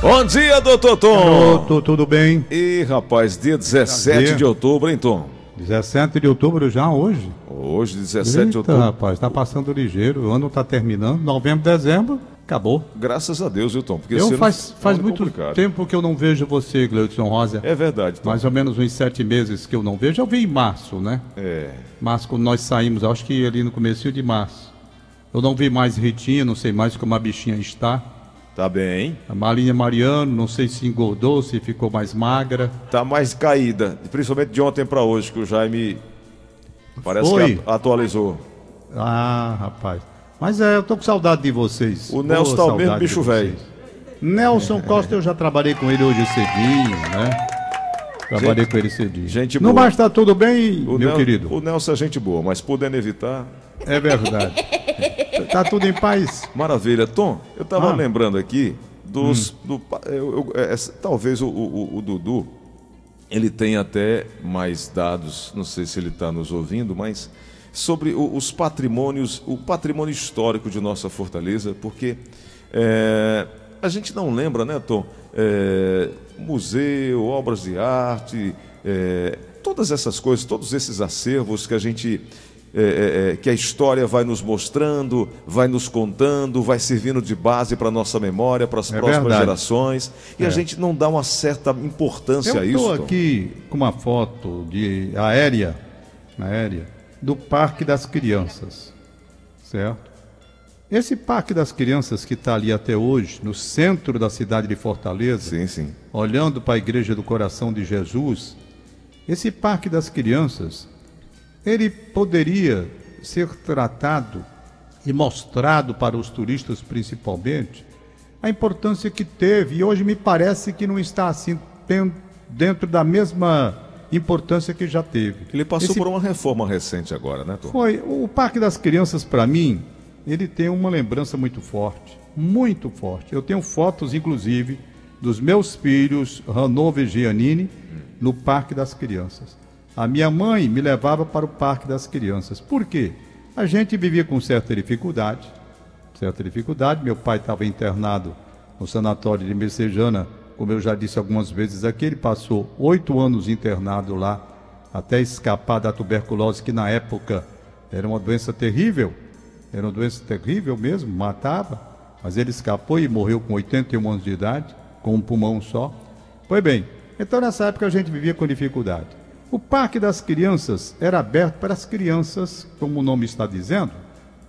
Bom dia, doutor Tom. Garoto, tudo bem? E rapaz, dia 17 Prazer. de outubro, hein, Tom? 17 de outubro já hoje? Hoje, 17 de Eita, outubro. rapaz, tá passando ligeiro, o ano tá terminando, novembro, dezembro, acabou. Graças a Deus, viu, Tom? Porque Eu faz, um faz muito complicado. tempo que eu não vejo você, Gleudson Rosa. É verdade, Tom. Mais ou menos uns sete meses que eu não vejo. Eu vi em março, né? É. Março, quando nós saímos, acho que ali no começo de março. Eu não vi mais Ritinha, não sei mais como a bichinha está. Tá bem. A Marinha Mariano, não sei se engordou, se ficou mais magra. Tá mais caída, principalmente de ontem pra hoje, que o Jaime parece Foi. que atualizou. Ah, rapaz. Mas é, eu tô com saudade de vocês. O Nelson Boa tá o mesmo bicho velho. Nelson Costa, eu já trabalhei com ele hoje cedinho, né? Trabalhei Gente- com ele cedinho. gente Não boa. mais tá tudo bem, O meu Nel- querido? O Nelson é gente boa, mas podendo evitar. É verdade. tá tudo em paz? Maravilha. Tom, eu tava Ah. Hum. lembrando aqui dos. Do, pa- eu- eu- é, é, talvez o, o- o Dudu ele tenha até mais dados, não sei se ele está nos ouvindo, mas sobre o- os patrimônios, o patrimônio histórico de nossa fortaleza, porque é, a gente não lembra, né, Tom? É, museu, obras de arte, é, todas essas coisas, todos esses acervos que a gente é, é, é, que a história vai nos mostrando, vai nos contando, vai servindo de base para nossa memória, para as É próximas verdade. gerações, e a É. gente não dá uma certa importância Eu a isso. estou Tom. aqui com uma foto de aérea, aérea do Parque das Crianças, certo? Esse Parque das Crianças que está ali até hoje, no centro da cidade de Fortaleza, Sim, sim. olhando para a Igreja do Coração de Jesus, esse Parque das Crianças, ele poderia ser tratado e mostrado para os turistas principalmente a importância que teve e hoje me parece que não está assim dentro da mesma importância que já teve. Ele passou Esse por uma reforma recente agora, né, Tom? foi o Parque das Crianças para mim, ele tem uma lembrança muito forte, muito forte. Eu tenho fotos inclusive dos meus filhos Ranover e Giannini no Parque das Crianças. A minha mãe me levava para o Parque das Crianças. Por quê? A gente vivia com certa dificuldade, certa dificuldade. Meu pai estava internado no sanatório de Messejana, como eu já disse algumas vezes aqui. Ele passou oito anos internado lá, até escapar da tuberculose, que na época era uma doença terrível. Era uma doença terrível mesmo, matava. Mas ele escapou e morreu com 81 anos de idade, com um pulmão só. Pois bem, então nessa época a gente vivia com dificuldade. O Parque das Crianças era aberto para as crianças, como o nome está dizendo,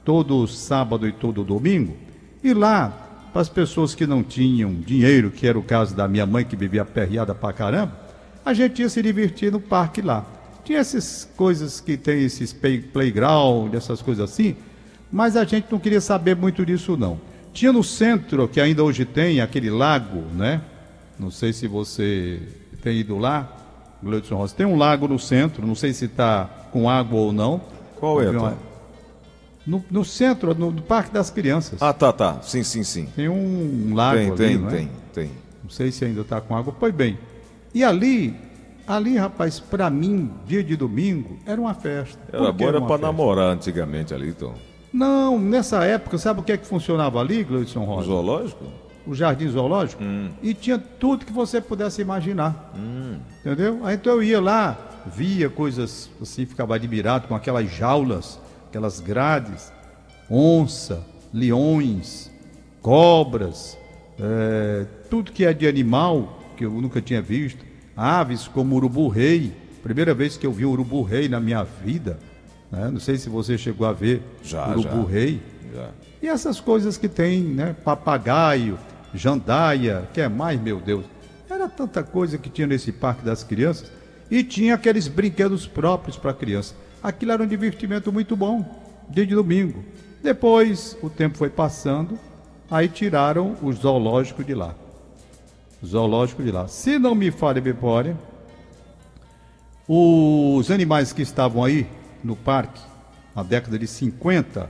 todo sábado e todo domingo. E lá, para as pessoas que não tinham dinheiro, que era o caso da minha mãe, que vivia aperreada pra caramba, a gente ia se divertir no parque lá. Tinha essas coisas que tem esses play- playground, essas coisas assim, mas a gente não queria saber muito disso não. Tinha no centro, que ainda hoje tem, aquele lago, né? Não sei se você tem ido lá, Gleudson. Tem um lago no centro, não sei se está com água ou não. Qual é, uma-? No, no centro, no, no Parque das Crianças. Ah, tá, tá. Sim, sim, sim. Tem um lago Tem, ali, tem, não é? tem, tem. Não sei se ainda está com água. Pois bem. E ali, ali, rapaz, para mim, dia de domingo, era uma festa. Era uma para namorar antigamente ali, Tom. Não, nessa época, sabe o que é que funcionava ali, Gleudson O Rosa? zoológico? O jardim zoológico Hum. e tinha tudo que você pudesse imaginar. Entendeu? Aí então eu ia lá, via coisas assim, ficava admirado com aquelas jaulas, aquelas grades, onça, leões, cobras, eh, tudo que é de animal que eu nunca tinha visto, aves como urubu-rei, primeira vez que eu vi urubu-rei na minha vida, né? não sei se você chegou a ver Já, urubu-rei. E essas coisas que tem, né? Papagaio, jandaia, que é mais, meu Deus. Era tanta coisa que tinha nesse parque das crianças. E tinha aqueles brinquedos próprios para criança. Aquilo era um divertimento muito bom, dia de domingo. Depois, o tempo foi passando, aí tiraram o zoológico de lá. Zoológico de lá. Se não me falha a memória, os animais que estavam aí no parque, na década de 50,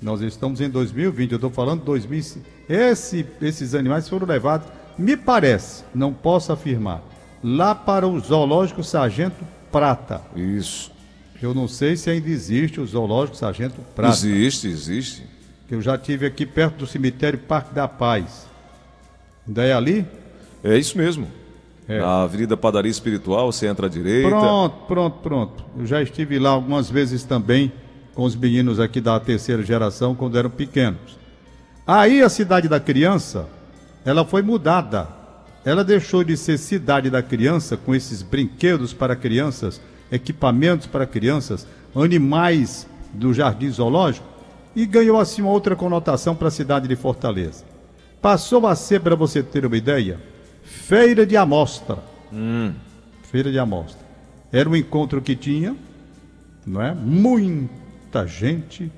nós estamos em 2020, eu estou falando 2000. Esse, esses animais foram levados, me parece, não posso afirmar, lá para o Zoológico Sargento Prata. Isso. Eu não sei se ainda existe o Zoológico Sargento Prata. Existe, existe. que eu já tive aqui perto do cemitério Parque da Paz. Ainda é ali? É isso mesmo. É. Na Avenida Padaria Espiritual, você entra à direita. Pronto, pronto, pronto. Eu já estive lá algumas vezes também com os meninos aqui da terceira geração quando eram pequenos. Aí a cidade da criança, ela foi mudada. Ela deixou de ser cidade da criança com esses brinquedos para crianças, equipamentos para crianças, animais do jardim zoológico e ganhou assim uma outra conotação para a cidade de Fortaleza. Passou a ser, para você ter uma ideia, feira de amostra. Hum. Feira de amostra. Era um encontro que tinha, não é? Muita gente,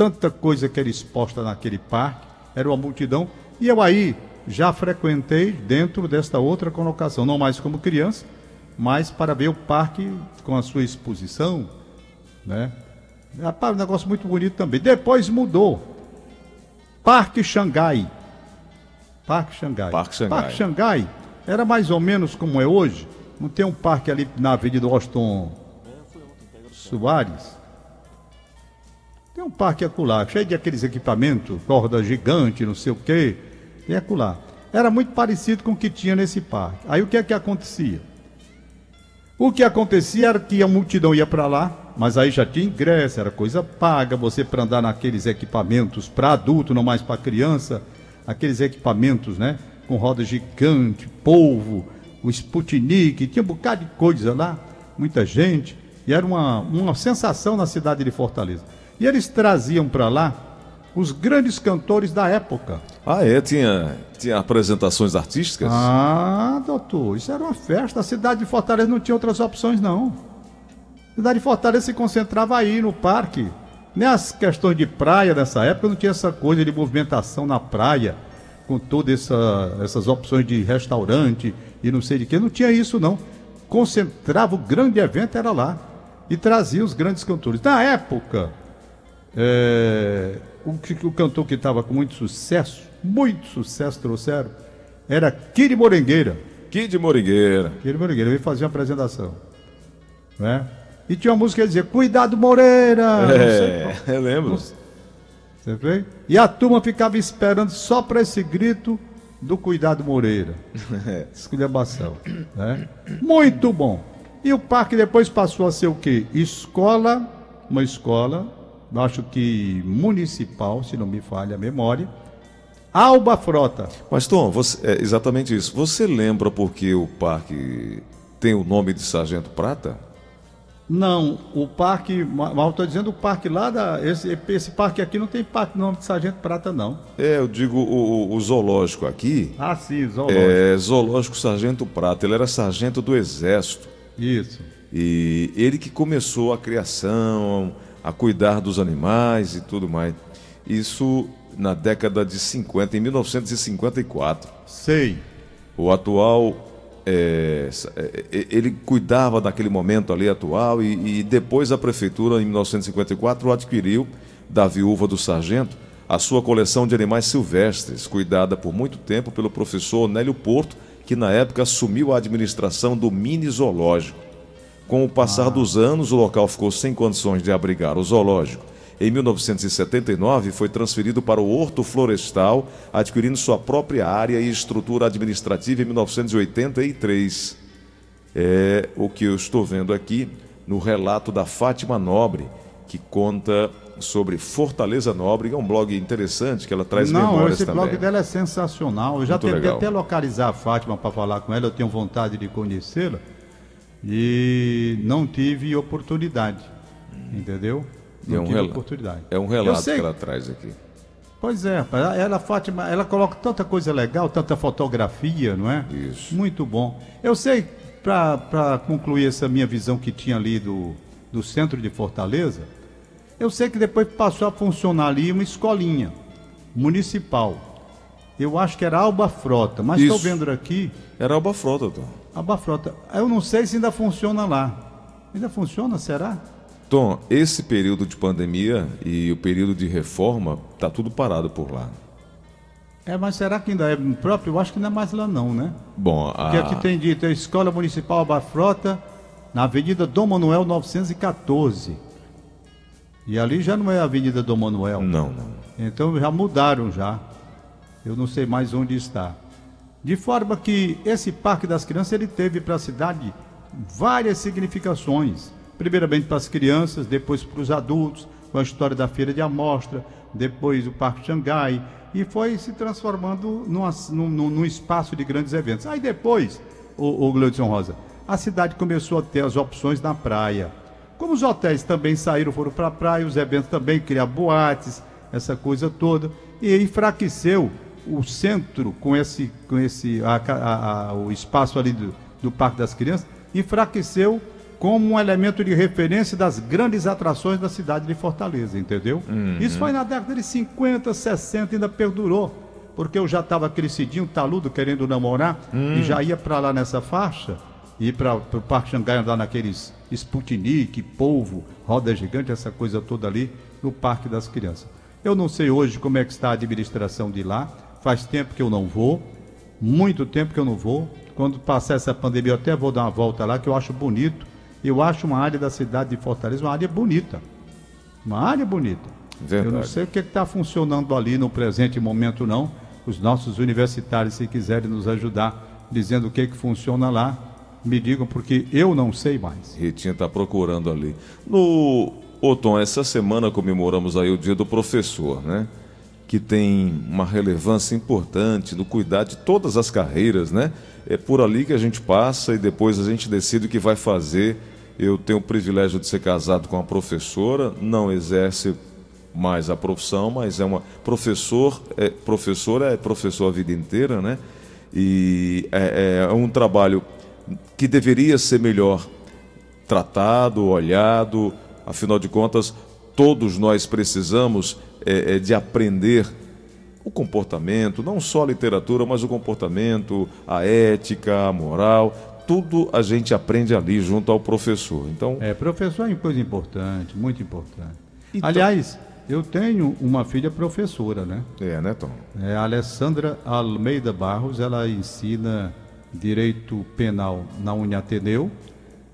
tanta coisa que era exposta naquele parque, era uma multidão. E eu aí já frequentei dentro desta outra colocação, não mais como criança, mas para ver o parque com a sua exposição, né? Rapaz, um negócio muito bonito também. Depois mudou. Parque Xangai. Parque Xangai. Parque Xangai. Parque Xangai era mais ou menos como é hoje. Não tem um parque ali na Avenida Washington Soares? Tem um parque acolá, cheio de aqueles equipamentos, corda gigante, não sei o quê. Tem acolá. Era muito parecido com o que tinha nesse parque. Aí o que é que acontecia? O que acontecia era que a multidão ia para lá, mas aí já tinha ingresso, era coisa paga, você para andar naqueles equipamentos para adulto, não mais para criança, aqueles equipamentos, né, com roda gigante, polvo, o Sputnik, tinha um bocado de coisa lá, muita gente, e era uma, uma sensação na cidade de Fortaleza. E eles traziam para lá os grandes cantores da época. Ah, é? Tinha, tinha apresentações artísticas? Ah, doutor, isso era uma festa. A cidade de Fortaleza não tinha outras opções, não. A cidade de Fortaleza se concentrava aí, no parque. Nem as questões de praia nessa época não tinha essa coisa de movimentação na praia, com todas essa, essas opções de restaurante e não sei de que. Não tinha isso, não. Concentrava o grande evento, era lá. E trazia os grandes cantores. Na época, é, o, o cantor que estava com muito sucesso, muito sucesso trouxeram, era Kid Morengueira. Kid Morengueira. Kid Morengueira, veio fazer uma apresentação. Né? E tinha uma música que dizia, Cuidado Moreira! É, eu lembro. Você vê? E a turma ficava esperando só para esse grito do Cuidado Moreira. É. Esculhambação. Né? Muito bom. E o parque depois passou a ser o quê? Escola, uma escola acho que municipal, se não me falha a memória. Alba Frota. Mas, Tom, você, é exatamente isso. Você lembra porque o parque tem o nome de Sargento Prata? Não, o parque, mal estou dizendo o parque lá da. Esse, esse parque aqui não tem parque nome de Sargento Prata, não. É, eu digo o, o zoológico aqui. Ah, sim, zoológico. É, zoológico Sargento Prata. Ele era sargento do Exército. Isso. E ele que começou a criação, a cuidar dos animais e tudo mais. Isso na década de 50, em 1954. Sei. O atual, é, é, é, ele cuidava daquele momento ali atual e, e, depois a prefeitura, em 1954, adquiriu da viúva do sargento a sua coleção de animais silvestres, cuidada por muito tempo pelo professor Nélio Porto, que na época assumiu a administração do mini zoológico. Com o passar ah. dos anos, o local ficou sem condições de abrigar o zoológico. Em 1979, foi transferido para o Horto Florestal, adquirindo sua própria área e estrutura administrativa em 1983. É o que eu estou vendo aqui no relato da Fátima Nobre, que conta sobre Fortaleza Nobre, que é um blog interessante, que ela traz Não, memórias esse também. blog dela é sensacional. Eu já Muito tentei legal. até localizar a Fátima para falar com ela, eu tenho vontade de conhecê-la e não tive oportunidade, entendeu? Não é um tive oportunidade. É um relato que ela traz aqui. Pois é, ela, Fátima, ela coloca tanta coisa legal, tanta fotografia, não é? Isso. Muito bom. Eu sei, para concluir essa minha visão que tinha ali do, do centro de Fortaleza, eu sei que depois passou a funcionar ali uma escolinha municipal. Eu acho que era Alba Frota, mas estou vendo aqui. Era Alba Frota, Abafrota. Eu não sei se ainda funciona lá. Ainda funciona, será? Tom, esse período de pandemia e o período de reforma, tá tudo parado por lá. É, mas será que ainda é próprio? Eu acho que não é mais lá não, né? Bom, a... Porque aqui tem dito, a Escola Municipal Abafrota, na Avenida Dom Manuel 914. E ali já não é a Avenida Dom Manuel. Não, não. Então já mudaram já. Eu não sei mais onde está. De forma que esse Parque das Crianças ele teve para a cidade várias significações. Primeiramente para as crianças, depois para os adultos, com a história da feira de amostra, depois o Parque Xangai, e foi se transformando num, num, num espaço de grandes eventos. Aí depois, o, o Gleudson Rosa, a cidade começou a ter as opções na praia. Como os hotéis também saíram, foram para a praia, os eventos também, criar boates, essa coisa toda, e enfraqueceu o centro com esse, com esse a, a, a, o espaço ali do, do Parque das Crianças, enfraqueceu como um elemento de referência das grandes atrações da cidade de Fortaleza, entendeu? Uhum. Isso foi na década de 50, 60, ainda perdurou, porque eu já estava crescidinho, taludo, querendo namorar, uhum. e já ia para lá nessa faixa, ir para o Parque Xangai andar naqueles Sputnik, polvo, roda gigante, essa coisa toda ali, no Parque das Crianças. Eu não sei hoje como é que está a administração de lá, faz tempo que eu não vou, muito tempo que eu não vou. Quando passar essa pandemia, eu até vou dar uma volta lá, que eu acho bonito eu acho uma área da cidade de Fortaleza uma área bonita. Uma área bonita. Verdade. Eu não sei o que é está funcionando ali no presente momento, não. Os nossos universitários, se quiserem nos ajudar, dizendo o que, é que funciona lá, me digam, porque eu não sei mais. Ritinha está procurando ali. No Otom, essa semana comemoramos aí o Dia do Professor, né? Que tem uma relevância importante no cuidar de todas as carreiras, né? É por ali que a gente passa e depois a gente decide o que vai fazer eu tenho o privilégio de ser casado com uma professora, não exerce mais a profissão, mas é uma professor, é, professora é professor a vida inteira, né? E é, é um trabalho que deveria ser melhor tratado, olhado. Afinal de contas, todos nós precisamos é, é, de aprender o comportamento, não só a literatura, mas o comportamento, a ética, a moral tudo a gente aprende ali junto ao professor. Então, é, professor é uma coisa importante, muito importante. Então... Aliás, eu tenho uma filha professora, né? É, né, Tom? É a Alessandra Almeida Barros, ela ensina direito penal na Uniateneu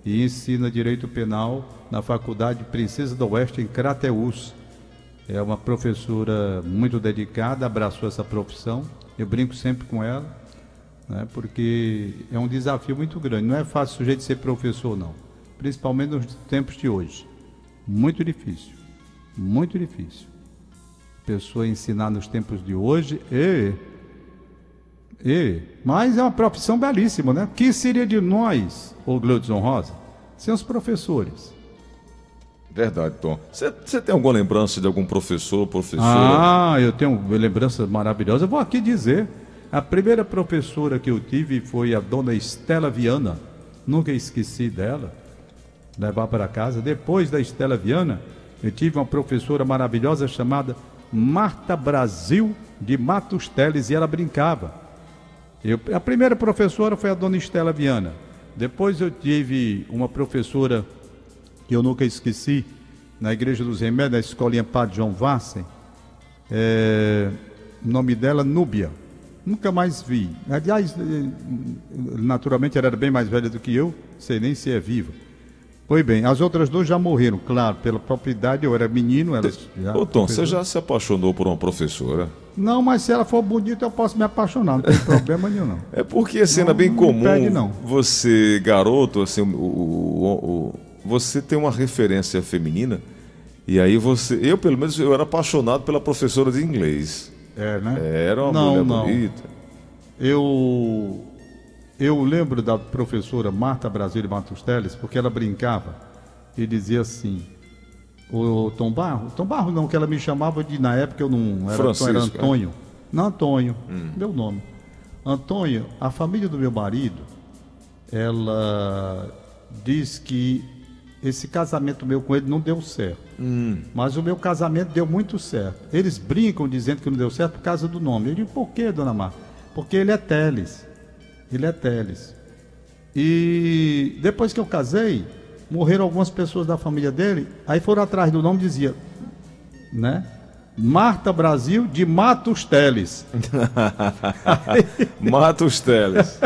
e ensina direito penal na Faculdade Princesa do Oeste em Crateús. É uma professora muito dedicada, abraçou essa profissão. Eu brinco sempre com ela né? porque é um desafio muito grande. Não é fácil o sujeito ser professor, não. Principalmente nos tempos de hoje. Muito difícil. Muito difícil. Pessoa ensinar nos tempos de hoje, e, e, mas é uma profissão belíssima, né? O que seria de nós, o Gleudson Rosa, sem os professores? Verdade, Tom. Você tem alguma lembrança de algum professor, professora? Ah, eu tenho lembranças maravilhosas. Eu vou aqui dizer. A primeira professora que eu tive foi a dona Estela Viana. Nunca esqueci dela. Levar para casa. Depois da Estela Viana, eu tive uma professora maravilhosa chamada Marta Brasil de Matos Teles e ela brincava. Eu, a primeira professora foi a dona Estela Viana. Depois eu tive uma professora que eu nunca esqueci, na Igreja dos Remédios, na escolinha Padre João Vassen. É, o nome dela, Núbia. Nunca mais vi. Aliás, eh, naturalmente ela era bem mais velha do que eu, sei nem se é viva. Pois bem, as outras duas já morreram, claro, pela propriedade, eu era menino, elas já. Ô Tom, você já se apaixonou por uma professora? Não, mas se ela for bonita, eu posso me apaixonar, não tem problema nenhum, não. É porque a cena não, bem não comum. Não. Você, garoto, assim, o, o, o, você tem uma referência feminina, e aí você. Eu, pelo menos, eu era apaixonado pela professora de inglês. É, né? Era uma não, mulher não. bonita. Eu, eu lembro da professora Marta Brasília Matos Teles, porque ela brincava e dizia assim, o Tom Barro, Tom Barro não, que ela me chamava de, na época eu não era, Francisco, era é? Antônio. É? Não, Antônio, hum. meu nome. Antônio, a família do meu marido, ela diz que esse casamento meu com ele não deu certo. Hum. Mas o meu casamento deu muito certo. Eles brincam dizendo que não deu certo por causa do nome. Eu digo, por que, dona Marta? Porque ele é Teles. Ele é Teles. E depois que eu casei, morreram algumas pessoas da família dele, aí foram atrás do nome e dizia, né? Marta Brasil de Matos Teles. Matos Teles.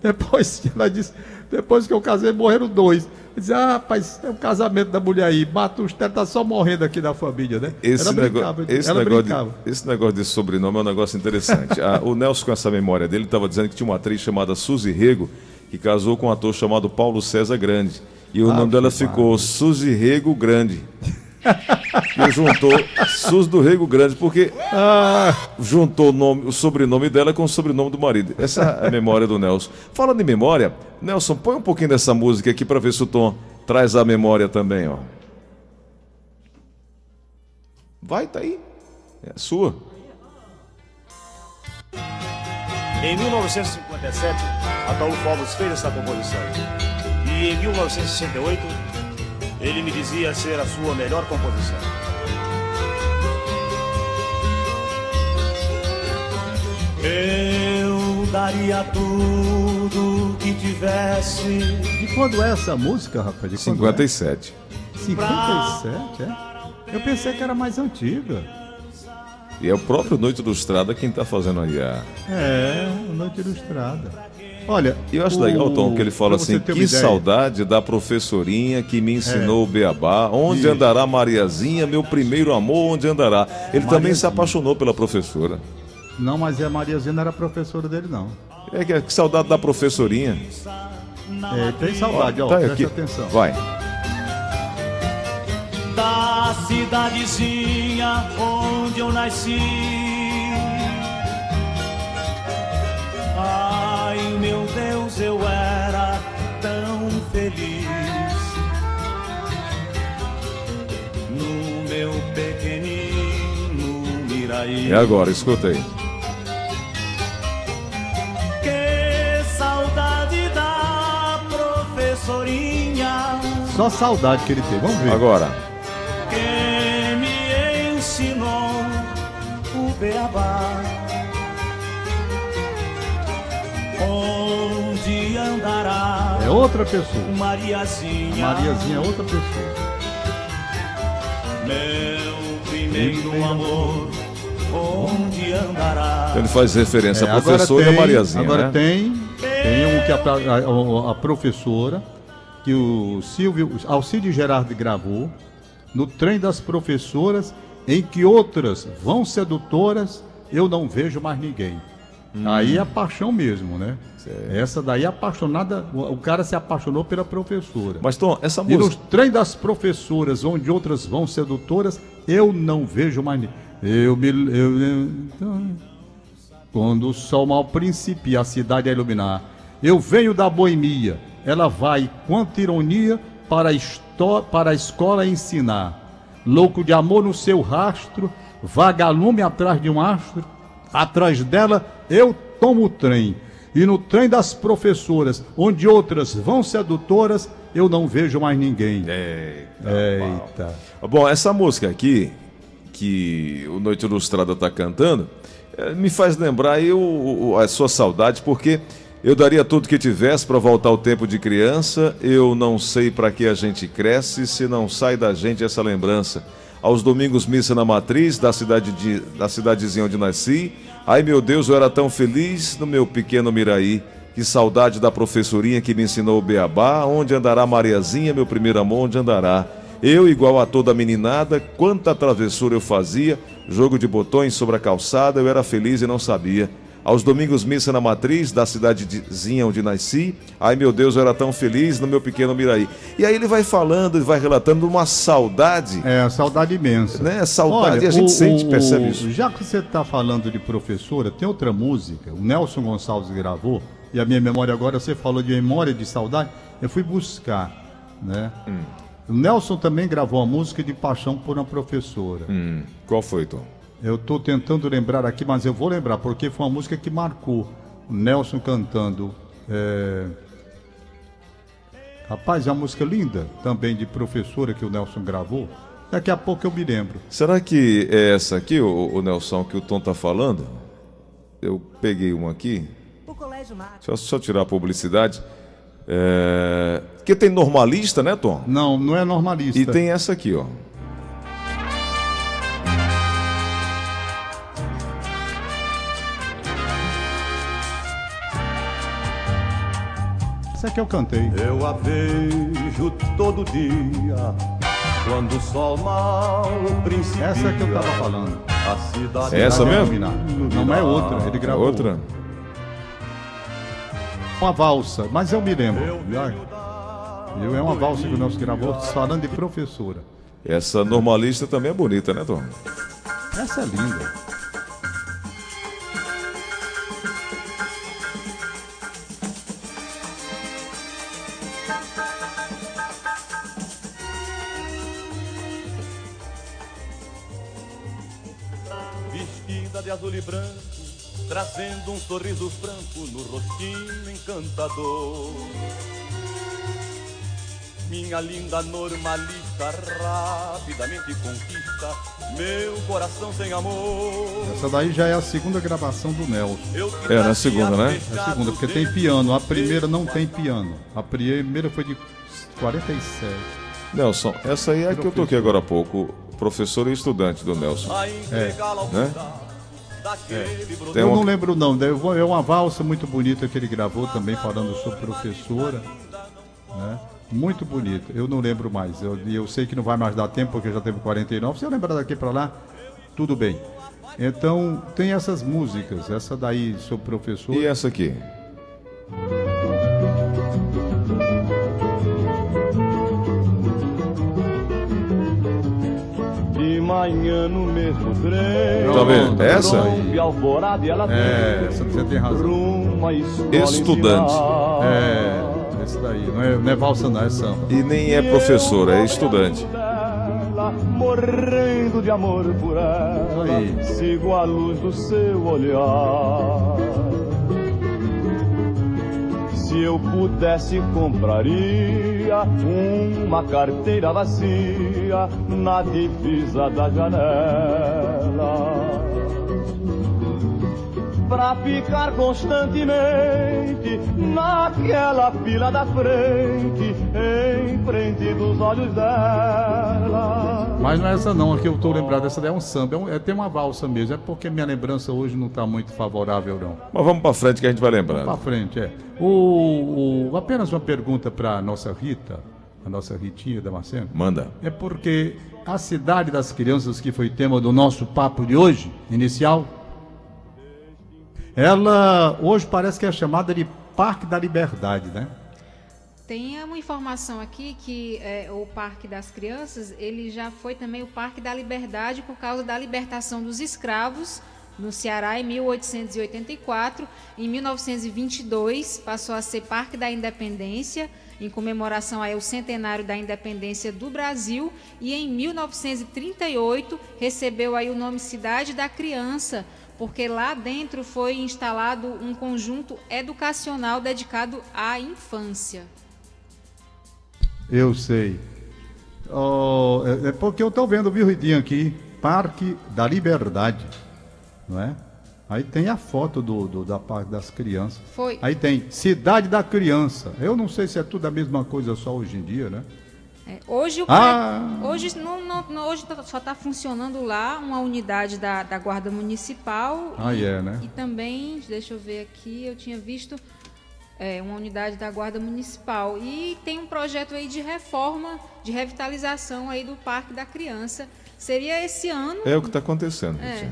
depois ela disse, depois que eu casei, morreram dois. Dizia, ah, rapaz, é o casamento da mulher aí, mata os tá só morrendo aqui da família, né? Esse, ela negócio, esse, ela negócio de, esse negócio de sobrenome é um negócio interessante. ah, o Nelson, com essa memória dele, estava dizendo que tinha uma atriz chamada Suzy Rego, que casou com um ator chamado Paulo César Grande. E o ah, nome dela ficou Suzy Rego Grande. Que juntou Sus do Rego Grande, porque ah, juntou o, nome, o sobrenome dela com o sobrenome do marido. Essa é a memória do Nelson. Falando em memória, Nelson, põe um pouquinho dessa música aqui para ver se o Tom traz a memória também, ó. Vai, tá aí. É sua. Em 1957, Ataúfo Alves fez essa composição. E em 1968, ele me dizia ser a sua melhor composição. Eu daria tudo que tivesse. De quando é essa música, rapaz? De 57. É? 57, é? Eu pensei que era mais antiga. E é o próprio Noite Ilustrada quem está fazendo aí a. É, Noite Ilustrada. Olha, eu acho o... legal, Tom, que ele fala assim: que saudade da professorinha que me ensinou é. o beabá. Onde Isso. andará Mariazinha, meu primeiro amor, onde andará? Ele Mariazinha. também se apaixonou pela professora. Não, mas a Mariazinha não era professora dele, não. É que, que saudade da professorinha. É, tem saudade, ó, tá presta aqui. atenção. Vai. Da cidadezinha onde eu nasci Eu era tão feliz no meu pequenino Miraí. E agora, escutei. Que saudade da professorinha. Só saudade que ele teve, vamos ver. Agora. É outra pessoa. Mariazinha. Mariazinha é outra pessoa. Meu primeiro amor. Onde andará? Então ele faz referência é, à professora tem, Mariazinha. Agora né? tem, tem um que a, a, a, professora, que o Silvio, Alcide Gerardo gravou, no trem das professoras, em que outras vão sedutoras, eu não vejo mais ninguém. Hum. Aí é paixão mesmo, né? Certo. Essa daí é apaixonada, o cara se apaixonou pela professora. Mas Tom, essa música. E nos trem das professoras, onde outras vão sedutoras, eu não vejo mais. Eu me. Eu, eu, quando o sol mal principia a cidade a iluminar, eu venho da boemia, ela vai, quanta ironia, para a, para a escola ensinar. Louco de amor no seu rastro, vagalume atrás de um astro, atrás dela eu tomo o trem. E no trem das professoras, onde outras vão sedutoras, eu não vejo mais ninguém. Eita. Eita. Bom, essa música aqui, que o Noite Ilustrada está cantando, eh, me faz lembrar eu, a sua saudade, porque eu daria tudo que tivesse para voltar ao tempo de criança. Eu não sei para que a gente cresce se não sai da gente essa lembrança. Aos domingos, missa na matriz da, cidade de, da cidadezinha onde nasci Ai meu Deus, eu era tão feliz no meu pequeno Miraí. Que saudade da professorinha que me ensinou o beabá. Onde andará Mariazinha, meu primeiro amor, onde andará? Eu, igual a toda meninada, quanta travessura eu fazia, jogo de botões sobre a calçada, eu era feliz e não sabia. Aos domingos, missa na matriz da cidadezinha onde nasci. Ai meu Deus, eu era tão feliz no meu pequeno Miraí. E aí ele vai falando, ele vai relatando uma saudade. É, saudade imensa. Né? Saudade, Olha, e a gente o, sente, o, percebe isso. Já que você está falando de professora, tem outra música, o Nelson Gonçalves gravou, e a minha memória agora, você falou de memória de saudade, eu fui buscar, né? Hum. O Nelson também gravou a música de Paixão por uma Professora. Hum. Qual foi, Tom? Eu estou tentando lembrar aqui, mas eu vou lembrar, porque foi uma música que marcou. O Nelson cantando. É... Rapaz, é uma música linda, também de professora que o Nelson gravou. Daqui a pouco eu me lembro. Será que é essa aqui, o, o Nelson, que o Tom está falando? Eu peguei uma aqui. O Colégio Mar. Deixa eu só tirar a publicidade. É... Que tem normalista, né, Tom? Não, não é normalista. E tem essa aqui, ó. Essa é que eu cantei. Eu a vejo todo dia, quando o sol mal principia. Essa é que eu tava falando. A cidade É essa mesmo? iluminar. Não é outra, ele É gravou. outra? Uma valsa, mas eu me lembro. Eu, é uma valsa que o Nelson gravou falando de professora. Essa normalista também é bonita, né, Tom? Essa é linda. E branco, trazendo um sorriso franco no rostinho encantador. Minha linda normalista rapidamente conquista meu coração sem amor. Essa daí já é a segunda gravação do Nelson. É, na trazia segunda, né? É a segunda, porque tem piano. A primeira não tem piano. A primeira foi de 47. Nelson, essa aí é a que eu toquei agora há pouco. Professor e estudante do Nelson. a ao né? Eu não lembro não. Vou- É uma valsa muito bonita que ele gravou também falando sobre professora. né? Muito bonita. Eu não lembro mais. Eu, e eu sei que não vai mais dar tempo porque já teve 49. Se eu lembrar daqui para lá, tudo bem. Então tem essas músicas. Essa daí sobre professor. E essa aqui? Manhã no mesmo trem. Tá vendo? Essa? É, essa você tem razão. Estudante. É, esse daí. Não é, não é valsa, não, é samba. E nem é professor, é estudante. Morrendo de amor por ela, Aí. sigo a luz do seu olhar. Se eu pudesse, compraria uma carteira vazia na divisa da janela pra ficar constantemente naquela fila da frente, em frente dos olhos dela. Mas não é essa não, aqui eu tô lembrado, essa daí é um samba, é, um- é- tem uma valsa mesmo, é porque minha lembrança hoje não tá muito favorável não. Mas vamos pra frente que a gente vai lembrando. frente, é. O, o- apenas uma pergunta para nossa Rita, a nossa Ritinha Damasceno. Manda. É porque a cidade das crianças, que foi tema do nosso papo de hoje, inicial, ela hoje parece que é chamada de Parque da Liberdade, né? Tem uma informação aqui que é, o Parque das Crianças, ele já foi também o Parque da Liberdade por causa da libertação dos escravos no Ceará em 1884. Em 1922 passou a ser Parque da Independência em comemoração ao centenário da independência do Brasil e em 1938 recebeu aí o nome Cidade da Criança porque lá dentro foi instalado um conjunto educacional dedicado à infância. Eu sei. Oh, é, é porque eu estou vendo, viu, Ritinho, aqui, Parque da Liberdade, não é? Aí tem a foto do, do- da Parque das Crianças. Foi. Aí tem Cidade da Criança. Eu não sei se é tudo a mesma coisa só hoje em dia, né? É, hoje o Ah! hoje, não, não- não- hoje tá- só está funcionando lá uma unidade da, da Guarda Municipal. Ah, e, é, né? E também, deixa eu ver aqui, eu tinha visto é, uma unidade da Guarda Municipal. E tem um projeto aí de reforma, de revitalização aí do Parque da Criança. Seria esse ano. É o que está acontecendo. É.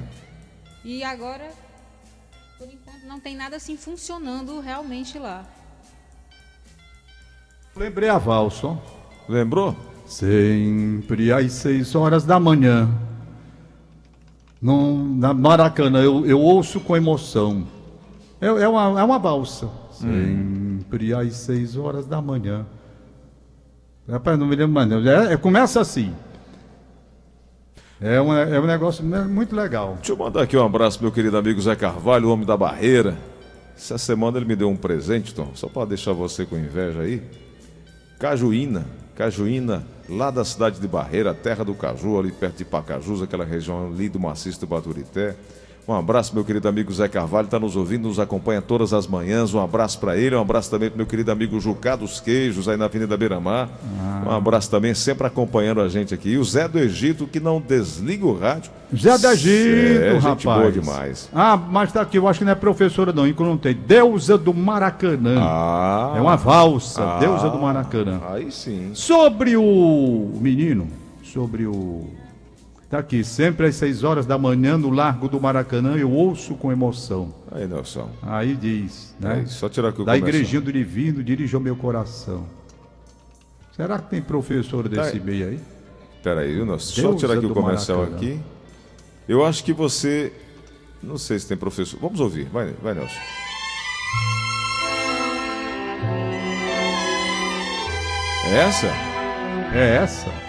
E agora, por enquanto, não tem nada assim funcionando realmente lá. Lembrei a valsa, ó. Lembrou? Sempre às seis horas da manhã. No, na Maracanã, eu, eu ouço com emoção. É, é uma, é uma valsa. Sempre às seis horas da manhã. Rapaz, não me lembro mais. não. É, é- começa assim. É, uma, é um negócio muito legal. Deixa eu mandar aqui um abraço meu querido amigo Zé Carvalho, o homem da barreira. Essa semana ele me deu um presente, Tom, só para deixar você com inveja aí. Cajuína, Cajuína, lá da cidade de Barreira, terra do caju, ali perto de Pacajus, aquela região ali do maciço do Baturité. Um abraço, meu querido amigo Zé Carvalho, está nos ouvindo, nos acompanha todas as manhãs. Um abraço para ele, um abraço também para meu querido amigo Jucá dos Queijos, aí na Avenida Beira-Mar. Um abraço também, sempre acompanhando a gente aqui. E o Zé do Egito, que não desliga o rádio. Zé do Egito, é, rapaz. gente boa demais. Ah, mas tá aqui, eu acho que não é professora não, inclusive não tem. Deusa do Maracanã. Ah, É uma valsa, Ah. Deusa do Maracanã. aí sim. Sobre o menino, sobre o. Tá aqui, sempre às 6 horas da manhã no Largo do Maracanã eu ouço com emoção. Aí, Nelson. Aí diz, É né? isso, só tirar aqui o Da começo. igrejinha do Divino, dirige ao meu coração. Será que tem professor desse Tá. meio aí? Peraí, viu, Nelson? Só tirar aqui o comercial Maracanã. aqui. Eu acho que você. Não sei se tem professor. Vamos ouvir. Vai, vai Nelson. É essa? É essa?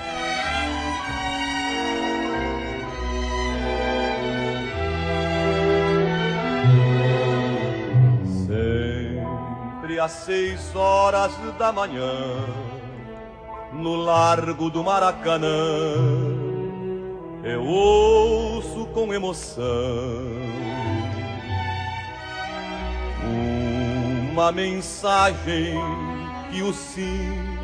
Às seis horas da manhã, no largo do Maracanã, eu ouço com emoção uma mensagem que o sino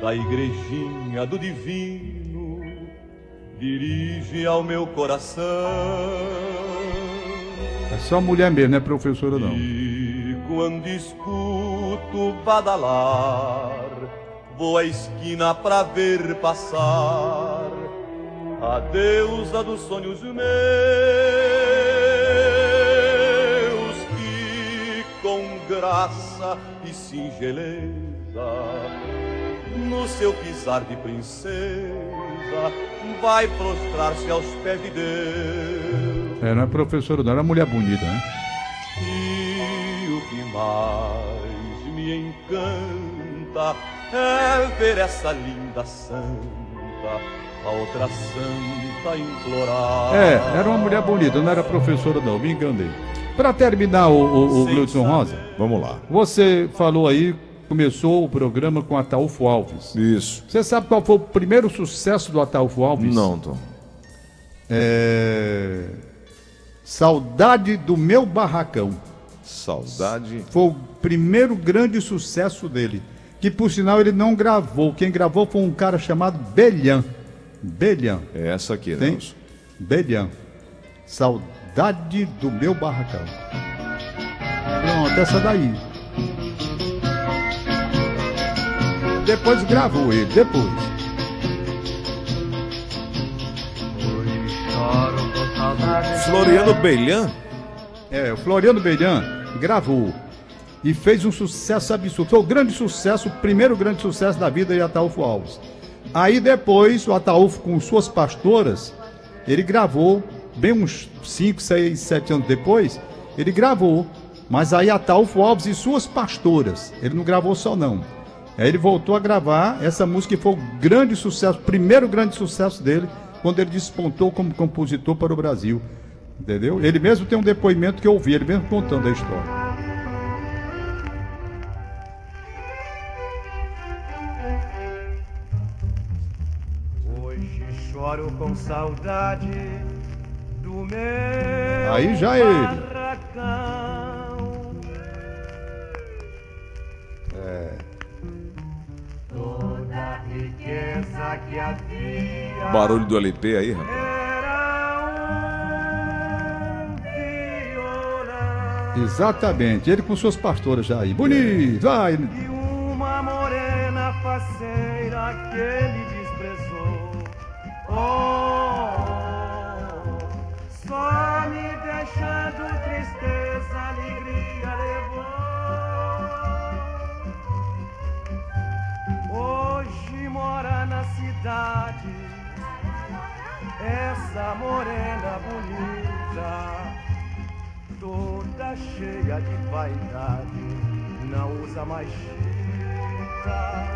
da igrejinha do divino dirige ao meu coração. É só mulher mesmo, não é professora não. E quando escuto badalar, vou à esquina pra ver passar a deusa dos sonhos meus, que com graça e singeleza, no seu pisar de princesa, vai prostrar-se aos pés de Deus. É, não é professora era mulher bonita, né? O que mais me encanta é ver essa linda santa, a outra santa implorar. É, era uma mulher bonita, não era professora não, me enganei. Para terminar, o, o, o Gleudson Rosa, Vamos lá. você falou aí, começou o programa com Ataúfo Alves. Isso. Você sabe qual foi o primeiro sucesso do Ataúfo Alves? Não, Tom. É... Saudade do meu barracão. Saudade. Foi o primeiro grande sucesso dele. Que por sinal ele não gravou. Quem gravou foi um cara chamado Belhã. Belhã. É essa aqui, Tem? Nelson. Belhã. Saudade do meu barracão. Pronto, essa daí. Depois gravou ele, depois. Floriano Belhã? É, o Floriano Belhã gravou e fez um sucesso absurdo. Foi o grande sucesso, o primeiro grande sucesso da vida de Ataúfo Alves. Aí depois, o Ataúfo, com suas pastoras, ele gravou, bem uns 5, 6, 7 anos depois, ele gravou. Mas aí Ataúfo Alves e suas pastoras, ele não gravou só não. Aí ele voltou a gravar essa música que foi o grande sucesso, o primeiro grande sucesso dele, quando ele despontou como compositor para o Brasil. Entendeu? Ele mesmo tem um depoimento que eu ouvi, ele mesmo contando a história. Hoje choro com saudade do meu Aí já é ele. barracão. Toda a riqueza que havia Barulho do LP aí, rapaz. Exatamente, ele com suas pastoras já aí. Bonito, vai. e uma morena faceira que ele desprezou. Oh, só me deixando tristeza, alegria levou. Hoje mora na cidade essa morena bonita toda cheia de vaidade, não usa mais chita.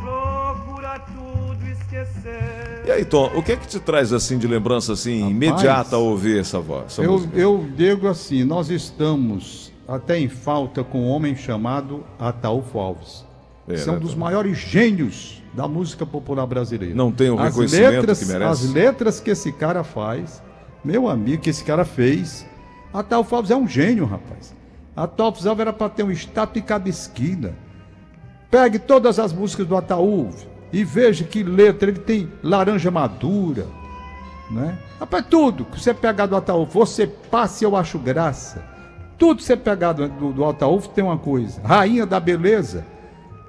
Procura tudo esquecer. E aí, Tom, o que é que te traz assim de lembrança assim Rapaz, imediata ao ouvir essa voz? essa Eu, música? eu digo assim, nós estamos até em falta com um homem chamado Ataúfo Alves. É, São né, dos Tom? maiores gênios da música popular brasileira. Não tem o As reconhecimento letras, que merece. As letras que esse cara faz, meu amigo, que esse cara fez. Ataúfo Alves é um gênio, rapaz. Ataúfo Alves era para ter um estátua em cada esquina. Pegue todas as músicas do Ataúfo e veja que letra ele tem laranja madura, né? Rapaz, tudo que você pegar do Ataúfo, você passe, eu acho graça. Tudo que você pegar do, do, do tem uma coisa. Rainha da beleza.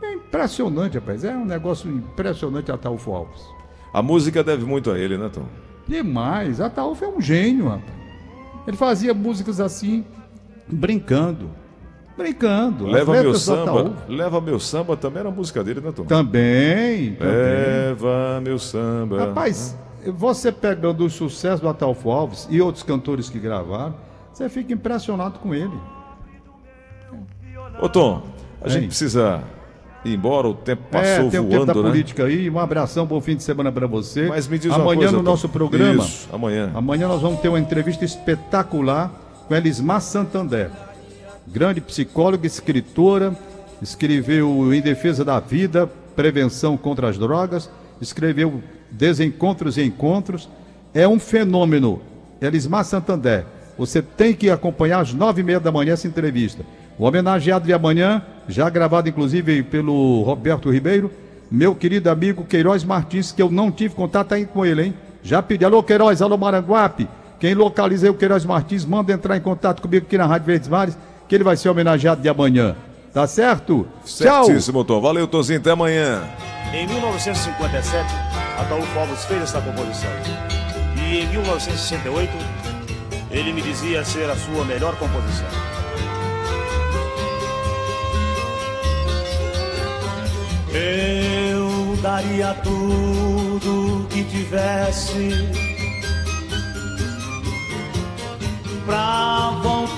É impressionante, rapaz. É um negócio impressionante Ataúfo Alves. A música deve muito a ele, né, Tom? Demais. Ataúfo é um gênio, rapaz. Ele fazia músicas assim, brincando. Brincando. Leva meu samba. Leva meu samba também era a música dele, né, Tom? Também, também. Leva meu samba. Rapaz, você pegando o sucesso do Ataúfo Alves e outros cantores que gravaram, você fica impressionado com ele. Ô, Tom, a gente precisa embora, o tempo é, passou tem o tempo da voando, né? política aí. Um abração, bom fim de semana para você. Mas me diz uma Amanhã coisa, no nosso programa. Isso, amanhã. Amanhã nós vamos ter uma entrevista espetacular com Elismar Santander. Grande psicóloga, escritora, escreveu Em Defesa da Vida, Prevenção contra as Drogas, escreveu Desencontros e Encontros. É um fenômeno. Elismar Santander. Você tem que acompanhar às nove e meia da manhã essa entrevista. O homenageado de amanhã, já gravado inclusive pelo Roberto Ribeiro, meu querido amigo Queiroz Martins, que eu não tive contato ainda com ele, hein? Já pedi, alô Queiroz, alô Maranguape. Quem localiza aí o Queiroz Martins, manda entrar em contato comigo aqui na Rádio Verdes Mares, que ele vai ser homenageado de amanhã. Tá certo? Tchau! Certíssimo, Tom. Valeu, Tomzinho. Até amanhã. Em 1957, Ataúfo Alves fez essa composição. E em 1968, ele me dizia ser a sua melhor composição. Eu daria tudo que tivesse pra voltar.